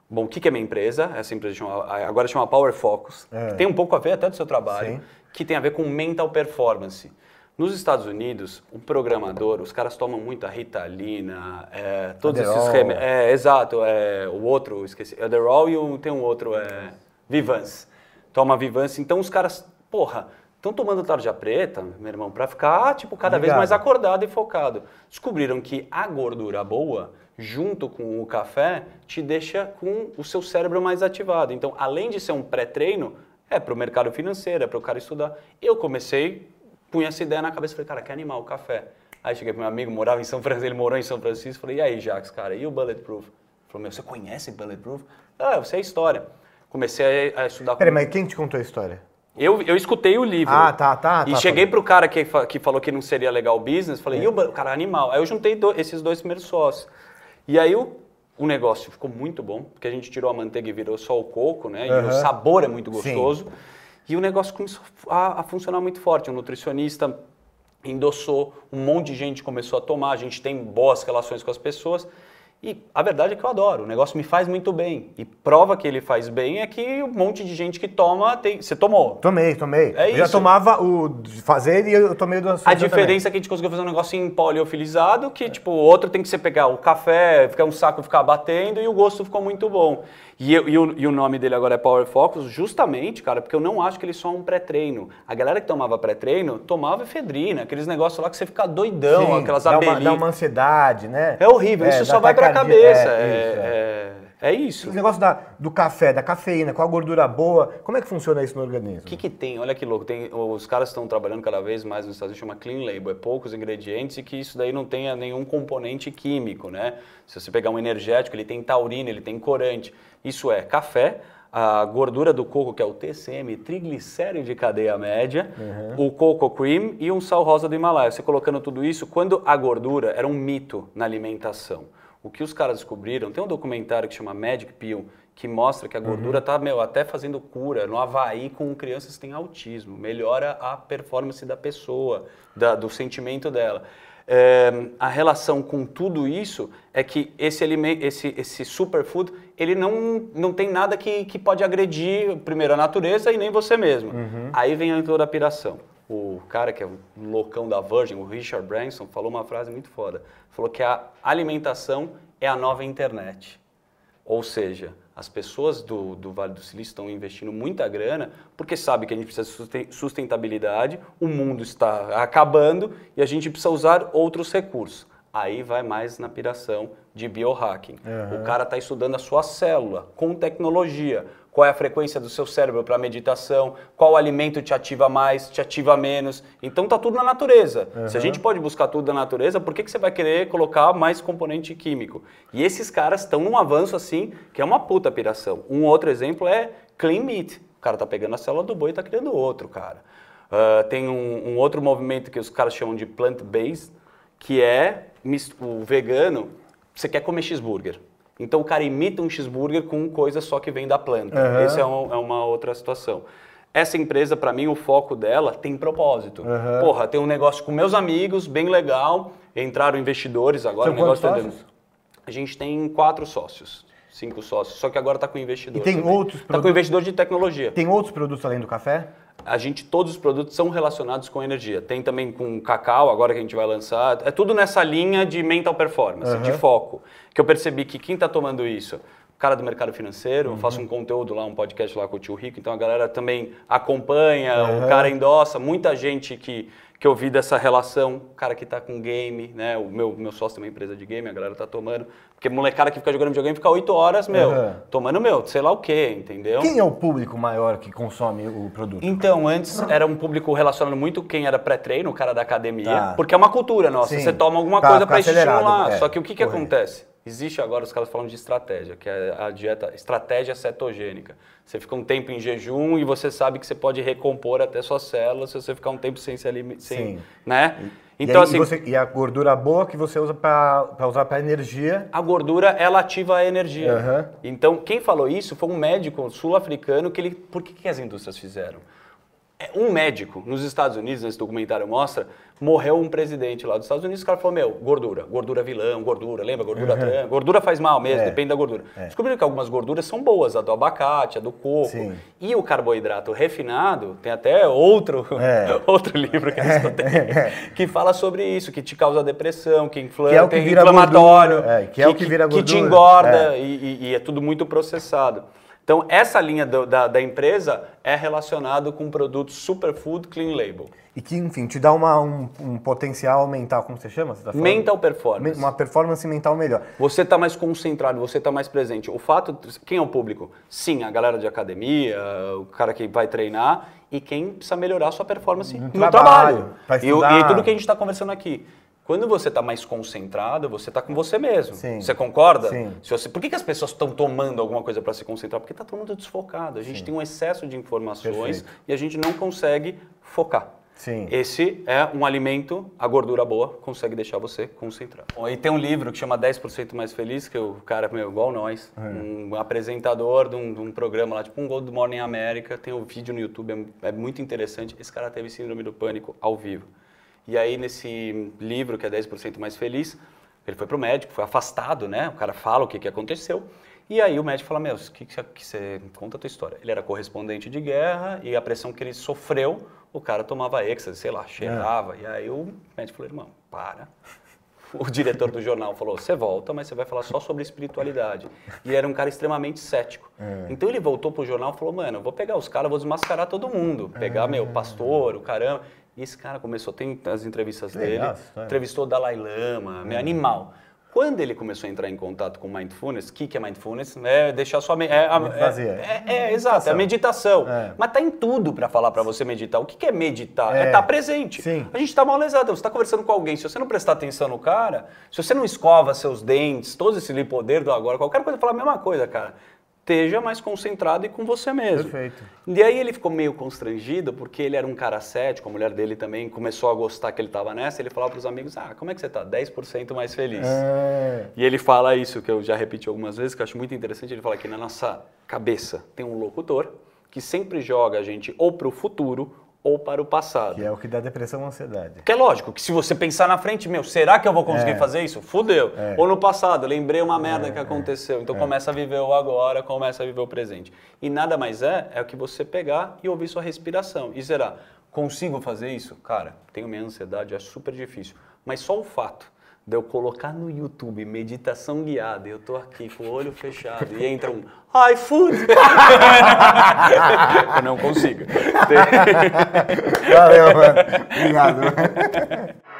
Bom, o que que é minha empresa? Essa empresa chama, agora chama Power Focus, É. que tem um pouco a ver até do seu trabalho, Sim. que tem a ver com mental performance. Nos Estados Unidos, o programador, os caras tomam muita Ritalina, é, todos esses Adderall. remédios. É, exato. É, o outro, esqueci, Adderall e um, tem um outro, é, Vivance. Toma Vivance. Então os caras, porra, estão tomando tarja preta, meu irmão, pra ficar, tipo, cada vez Ligado. mais acordado e focado. Descobriram que a gordura boa, junto com o café, te deixa com o seu cérebro mais ativado. Então, além de ser um pré-treino, é para o mercado financeiro, é para o cara estudar. Eu comecei, punha essa ideia na cabeça, falei, cara, que animal o café. Aí cheguei pro meu amigo, morava em São Francisco, ele morou em São Francisco, falei, e aí, Jax, cara, e o Bulletproof? Ele falou, meu, você conhece Bulletproof? Ah, sei a história. Comecei a, a estudar Peraí, com- mas quem te contou a história? Eu, eu escutei o livro. Ah, tá, tá, E tá, cheguei tá. pro cara que, que falou que não seria legal o business, falei, e o cara animal. Aí eu juntei do- esses dois primeiros sócios. E aí o, o negócio ficou muito bom, porque a gente tirou a manteiga e virou só o coco, né? E o sabor é muito Sim. gostoso. E o negócio começou a, a funcionar muito forte. O nutricionista endossou, um monte de gente começou a tomar, a gente tem boas relações com as pessoas. E a verdade é que eu adoro, o negócio me faz muito bem. E prova que ele faz bem é que um monte de gente que toma tem. Você tomou. Tomei, tomei. É eu já isso. tomava o de fazer e eu tomei do A açúcar diferença é que a gente conseguiu fazer um negócio em poliofilizado, que tipo, o outro tem que você pegar o café, ficar um saco ficar batendo e o gosto ficou muito bom. E, eu- e o, e o nome dele agora é Power Focus, justamente, cara, porque eu não acho que ele só é um pré-treino. A galera que tomava pré-treino tomava efedrina, aqueles negócios lá que você fica doidão, Sim, aquelas abelhinhas. dá uma ansiedade, né? É horrível, isso dá só vai pra cabeça. É, É, isso, é. isso. Esse negócio da, do café, da cafeína, com a gordura boa, como é que funciona isso no organismo? O que, que tem? Olha que louco. Tem, os caras estão trabalhando cada vez mais nos Estados Unidos, chama clean label. É poucos ingredientes e que isso daí não tenha nenhum componente químico, né? Se você pegar um energético, ele tem taurina, ele tem corante. Isso é café, a gordura do coco, que é o TCM, triglicérido de cadeia média, o coco cream e um sal rosa do Himalaia. Você colocando tudo isso, quando a gordura era um mito na alimentação. O que os caras descobriram, tem um documentário que chama Magic Pill, que mostra que a gordura tá, meu, até fazendo cura. No Havaí, com crianças que têm autismo. Melhora a performance da pessoa, da- do sentimento dela. É, a relação com tudo isso é que esse, esse, esse superfood, ele não, não tem nada que, que pode agredir, primeiro, a natureza e nem você mesmo. Aí vem toda a piração. O cara que é um loucão da Virgin, o Richard Branson, falou uma frase muito foda. Falou que a alimentação é a nova internet. Ou seja, as pessoas do, do Vale do Silício estão investindo muita grana porque sabem que a gente precisa de susten- sustentabilidade, o mundo está acabando e a gente precisa usar outros recursos. Aí vai mais na piração de biohacking. O cara está estudando a sua célula com tecnologia. Qual é a frequência do seu cérebro para meditação? Qual alimento te ativa mais, te ativa menos? Então tá tudo na natureza. Se a gente pode buscar tudo na natureza, por que, que você vai querer colocar mais componente químico? E esses caras estão num avanço assim, que é uma puta piração. Um outro exemplo é clean meat. O cara tá pegando a célula do boi e tá criando outro, cara. Ah, tem um, um outro movimento que os caras chamam de plant-based, que é o vegano, você quer comer cheeseburger. Então o cara imita um cheeseburger com coisa só que vem da planta. Aham. Essa é, um- é uma outra situação. Essa empresa, para mim, o foco dela tem propósito. Porra, tem um negócio com meus amigos, bem legal. Entraram investidores agora, São o negócio tá? A gente tem quatro sócios, cinco sócios, só que agora está com investidor. E tem também. outros Tá com investidor de tecnologia. Tem outros produtos além do café? A gente, todos os produtos são relacionados com energia. Tem também com cacau, agora que a gente vai lançar. É tudo nessa linha de mental performance, de foco. Que eu percebi que quem está tomando isso? O cara do mercado financeiro, eu faço um conteúdo lá, um podcast lá com o tio Rico, então a galera também acompanha, o cara endossa, muita gente que, que eu vi dessa relação, cara que está com game, né? O meu, meu sócio tem uma empresa de game, a galera tá tomando. Porque molecada que fica jogando videogame fica 8 horas, meu, Aham. tomando, meu, sei lá o quê, entendeu? Quem é o público maior que consome o produto? Então, antes era um público relacionado muito quem era pré-treino, o cara da academia, Tá. porque é uma cultura nossa. Sim. Você toma alguma Pra coisa para estimular. é, Só que o que, que acontece? Existe agora, os caras falam de estratégia, que é a dieta, estratégia cetogênica. Você fica um tempo em jejum e você sabe que você pode recompor até suas células se você ficar um tempo sem se alimentar, Sim. né? E Então, aí, assim, você- e a gordura boa que você usa para usar para energia. a gordura ela ativa a energia. Aham. Então, quem falou isso foi um médico sul-africano que ele. Por que, que as indústrias fizeram? É, Um médico nos Estados Unidos, nesse documentário mostra, morreu um presidente lá dos Estados Unidos, o cara falou, meu, gordura, gordura vilão, gordura, lembra? Gordura trans, gordura faz mal mesmo, É. depende da gordura. Descobriram que algumas gorduras são boas, a do abacate, a do coco. Sim. E o carboidrato refinado, tem até outro, É. outro livro que eu escutei, que fala sobre isso, que te causa depressão, que inflama, Que é o que vira inflamatório, gordura, é, que é o que vira que te engorda É. e, e- e é tudo muito processado. Então, essa linha do- da, da empresa é relacionado com produtos superfood clean label. E que, enfim, te dá uma, um, um potencial mental, como você chama? Você tá? Mental performance. Uma performance mental melhor. Você está mais concentrado, você está mais presente. O fato, quem é o público? Sim, a galera de academia, o cara que vai treinar e quem precisa melhorar a sua performance no, trabalho, trabalho. pra E, e tudo que a gente está conversando aqui. Quando você está mais concentrado, você está com você mesmo. Sim. Você concorda? Sim. Se você- por que, que as pessoas estão tomando alguma coisa para se concentrar? Porque está todo mundo desfocado. A gente tem um excesso de informações Perfeito. e a gente não consegue focar. Sim. Esse é um alimento, a gordura boa consegue deixar você concentrado. E tem um livro que chama 10% Mais Feliz, que o cara, meu, igual nós, um apresentador de um, de um programa lá, tipo um Good Morning America, tem um vídeo no YouTube, é, é muito interessante. Esse cara teve síndrome do pânico ao vivo. E aí, nesse livro, que é 10% Mais Feliz, ele foi pro médico, foi afastado, né? O cara fala o que, que aconteceu. E aí o médico fala, meu, o que, que, você. Conta a tua história. Ele era correspondente de guerra e a pressão que ele sofreu, o cara tomava êxtase, sei lá, cheirava. E aí o médico falou, irmão, para. O diretor do jornal falou, você volta, mas você vai falar só sobre espiritualidade. E ele era um cara extremamente cético. Então ele voltou pro jornal e falou, mano, eu vou pegar os caras, vou desmascarar todo mundo. Pegar, meu, pastor, o caramba. E esse cara começou, tem as entrevistas legal dele, história. entrevistou o Dalai Lama, meu animal. Quando ele começou a entrar em contato com mindfulness, o que, que é mindfulness? É deixar sua mente. É, Vazia. é, é, é, exato, é a meditação. É. Mas tá em tudo para falar para você meditar. O que, que é meditar? É É. estar presente. Sim. A gente tá mal lesado. Você está conversando com alguém, se você não prestar atenção no cara, se você não escova seus dentes, todo esse lipoder do agora, qualquer coisa, falar a mesma coisa, cara. Esteja mais concentrado e com você mesmo. Perfeito. E aí ele ficou meio constrangido, porque ele era um cara cético, a mulher dele também começou a gostar que ele estava nessa, ele falava para os amigos, ah, como é que você tá? 10% mais feliz. É. E ele fala isso, que eu já repeti algumas vezes, que eu acho muito interessante, ele fala que na nossa cabeça tem um locutor que sempre joga a gente ou para o futuro ou para o passado. Que é o que dá depressão e ansiedade. Porque é lógico que se você pensar na frente, meu, será que eu vou conseguir É. fazer isso? Fudeu. É. Ou no passado, lembrei uma merda que aconteceu. Então começa a viver o agora, começa a viver o presente. E nada mais é, é o que você pegar e ouvir sua respiração. E será, consigo fazer isso? Cara, tenho minha ansiedade, é super difícil. Mas só o fato de eu colocar no YouTube meditação guiada, e eu tô aqui com o olho fechado e entra um iFood. eu não consigo. Valeu, mano. Obrigado.